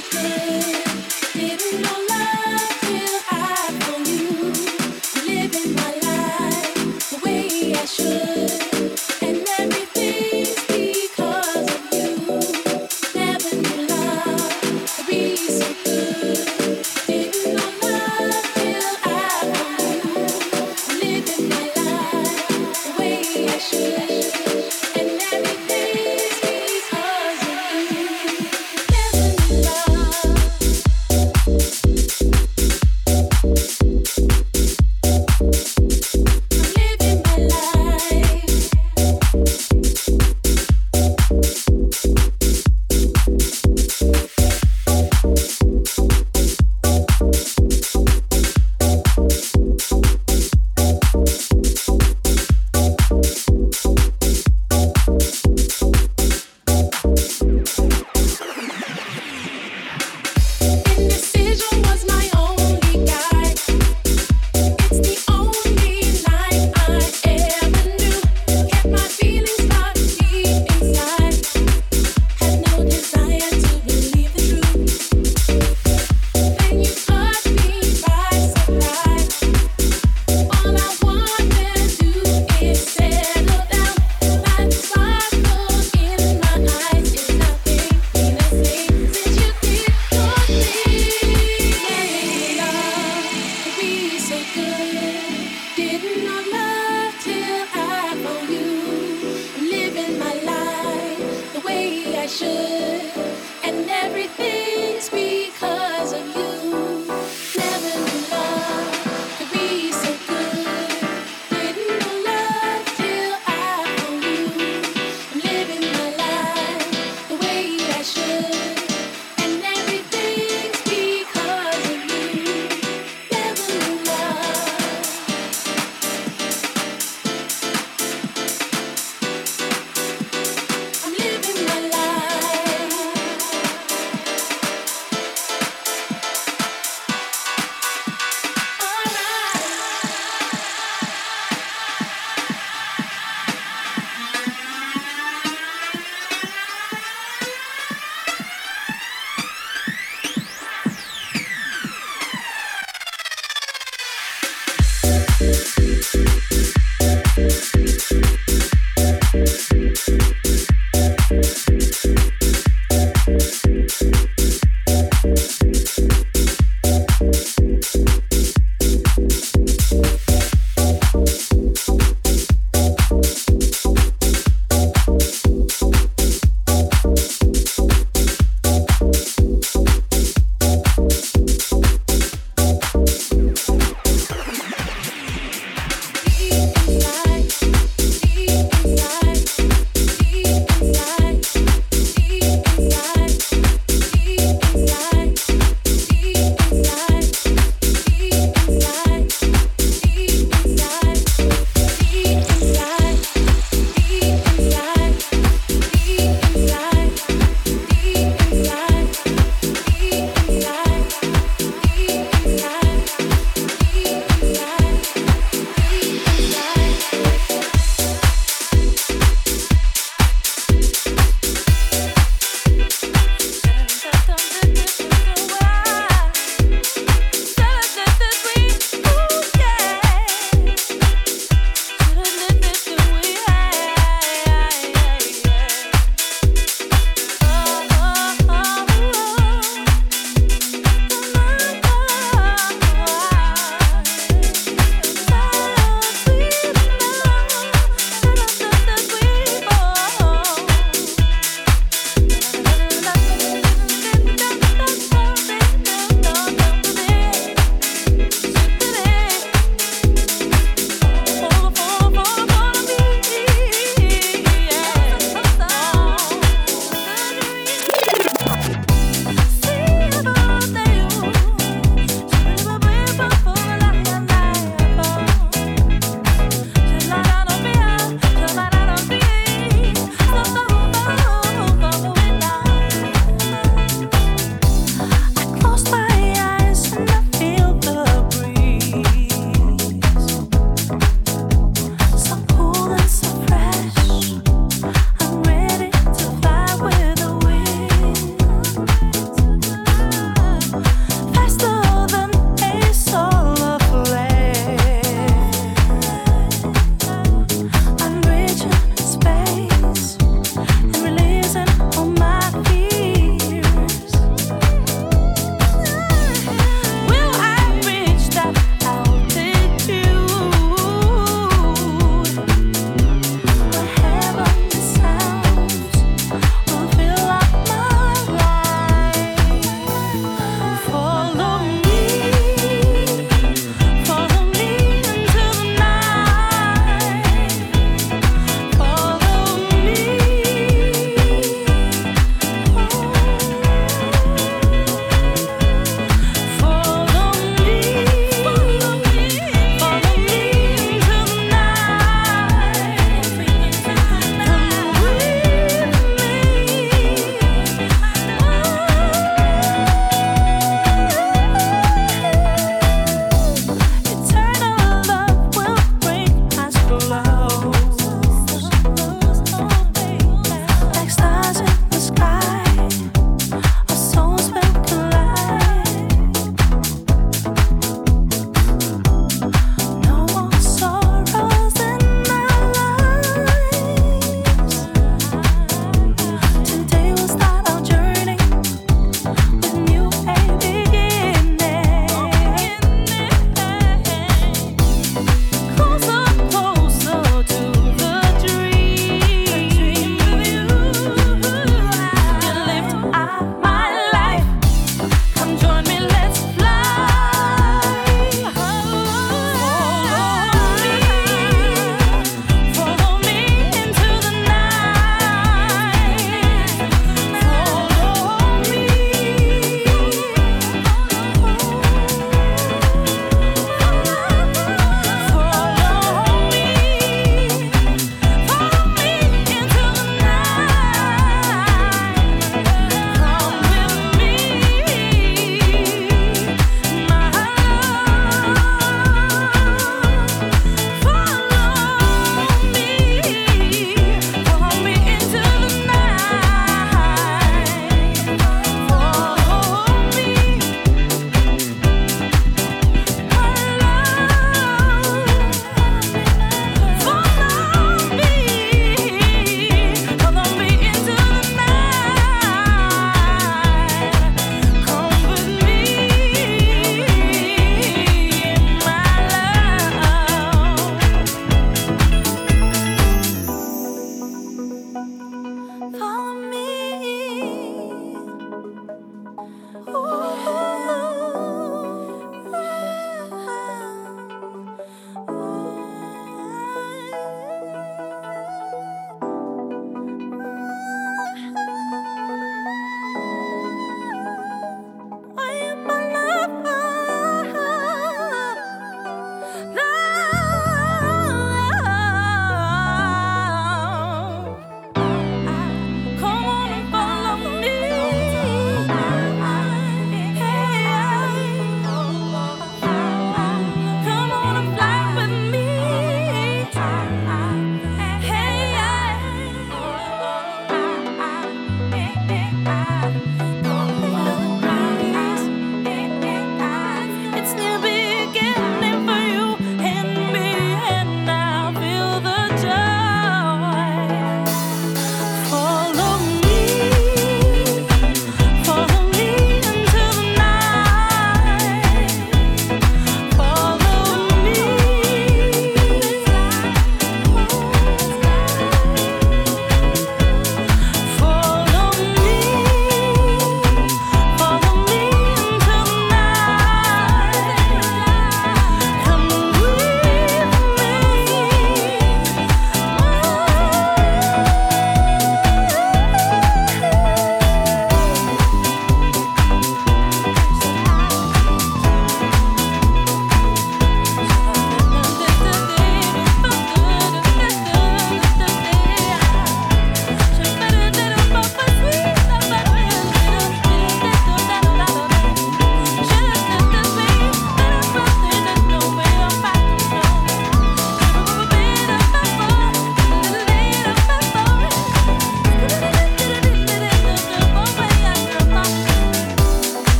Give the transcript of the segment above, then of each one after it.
something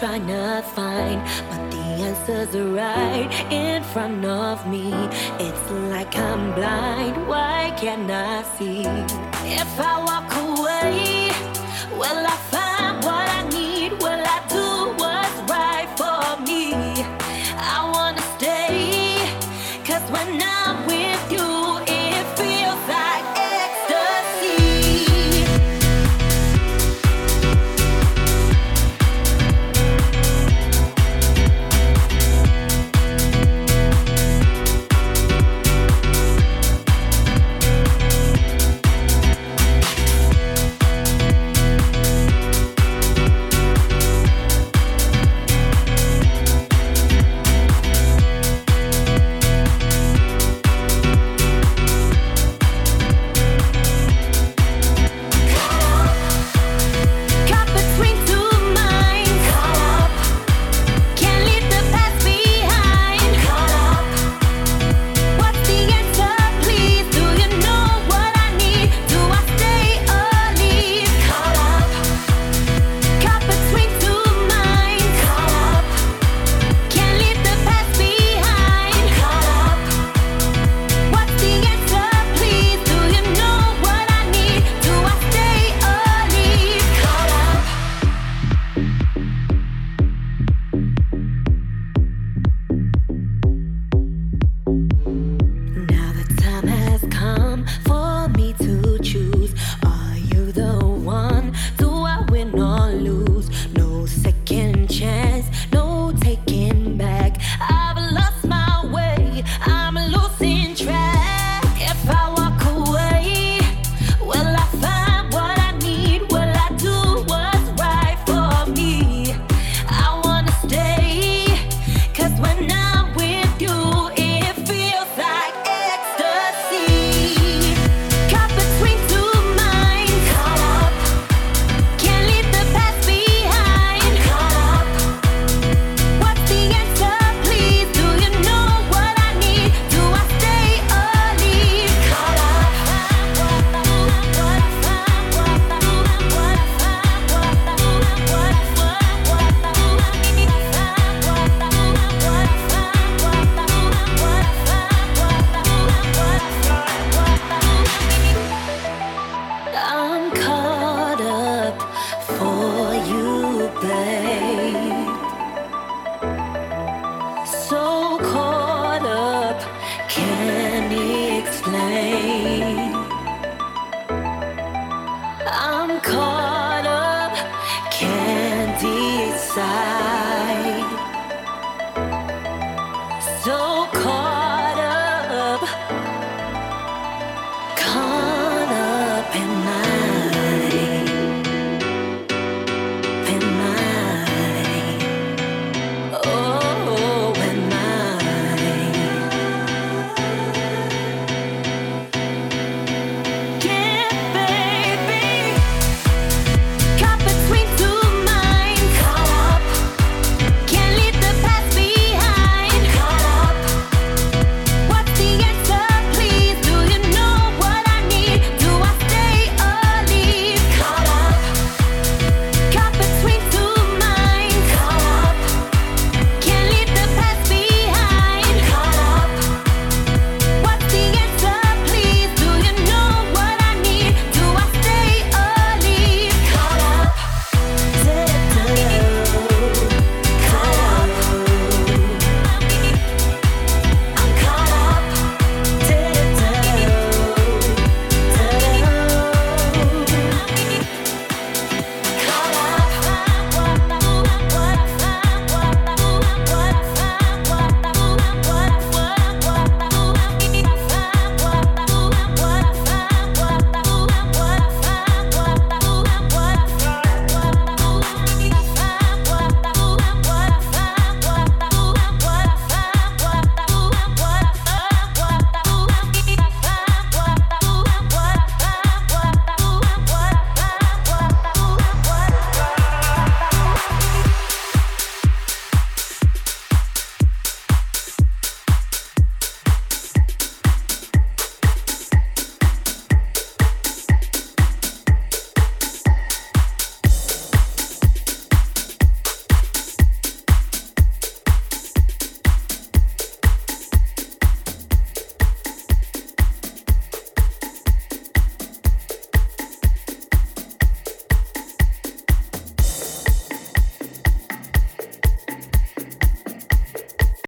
trying to find, but the answers are right in front of me. It's like I'm blind, why can't I see? If I walk away, will I